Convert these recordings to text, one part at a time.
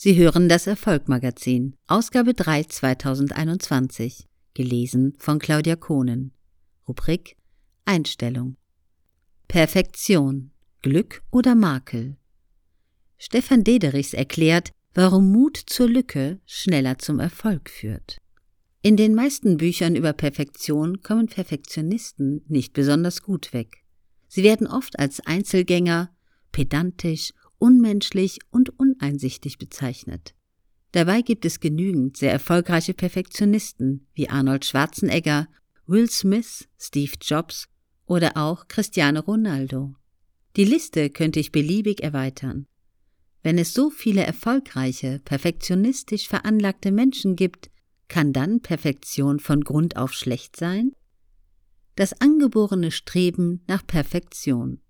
Sie hören das Erfolgmagazin, Ausgabe 3 2021, gelesen von Claudia Kohnen. Rubrik Einstellung. Perfektion. Glück oder Makel? Stefan Dederichs erklärt, warum Mut zur Lücke schneller zum Erfolg führt. In den meisten Büchern über Perfektion kommen Perfektionisten nicht besonders gut weg. Sie werden oft als Einzelgänger, pedantisch unmenschlich und uneinsichtig bezeichnet. Dabei gibt es genügend sehr erfolgreiche Perfektionisten wie Arnold Schwarzenegger, Will Smith, Steve Jobs oder auch Cristiano Ronaldo. Die Liste könnte ich beliebig erweitern. Wenn es so viele erfolgreiche, perfektionistisch veranlagte Menschen gibt, kann dann Perfektion von Grund auf schlecht sein? Das angeborene Streben nach Perfektion.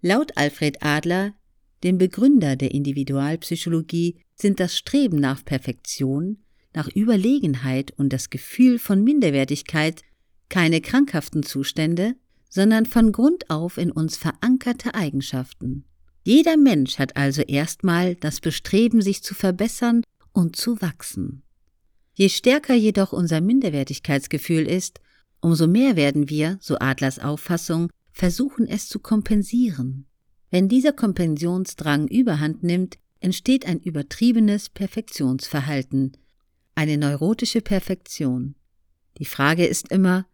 Laut Alfred Adler dem Begründer der Individualpsychologie sind das Streben nach Perfektion, nach Überlegenheit und das Gefühl von Minderwertigkeit keine krankhaften Zustände, sondern von Grund auf in uns verankerte Eigenschaften. Jeder Mensch hat also erstmal das Bestreben, sich zu verbessern und zu wachsen. Je stärker jedoch unser Minderwertigkeitsgefühl ist, umso mehr werden wir, so Adlers Auffassung, versuchen es zu kompensieren. Wenn dieser Kompensionsdrang überhand nimmt, entsteht ein übertriebenes Perfektionsverhalten, eine neurotische Perfektion. Die Frage ist immer,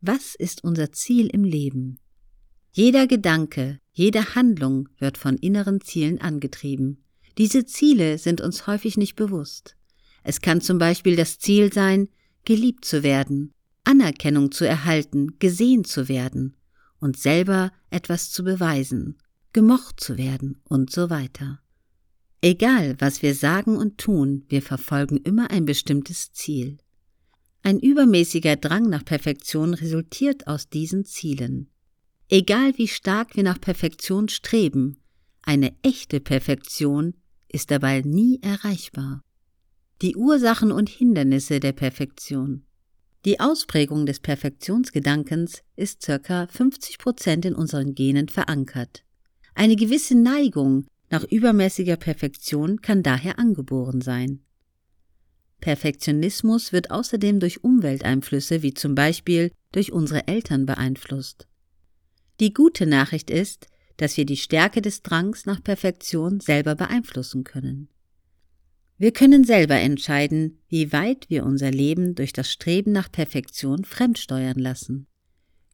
was ist unser Ziel im Leben? Jeder Gedanke, jede Handlung wird von inneren Zielen angetrieben. Diese Ziele sind uns häufig nicht bewusst. Es kann zum Beispiel das Ziel sein, geliebt zu werden, Anerkennung zu erhalten, gesehen zu werden und selber etwas zu beweisen gemocht zu werden und so weiter. Egal, was wir sagen und tun, wir verfolgen immer ein bestimmtes Ziel. Ein übermäßiger Drang nach Perfektion resultiert aus diesen Zielen. Egal wie stark wir nach Perfektion streben, eine echte Perfektion ist dabei nie erreichbar. Die Ursachen und Hindernisse der Perfektion. Die Ausprägung des Perfektionsgedankens ist circa 50 Prozent in unseren Genen verankert. Eine gewisse Neigung nach übermäßiger Perfektion kann daher angeboren sein. Perfektionismus wird außerdem durch Umwelteinflüsse wie zum Beispiel durch unsere Eltern beeinflusst. Die gute Nachricht ist, dass wir die Stärke des Drangs nach Perfektion selber beeinflussen können. Wir können selber entscheiden, wie weit wir unser Leben durch das Streben nach Perfektion fremdsteuern lassen.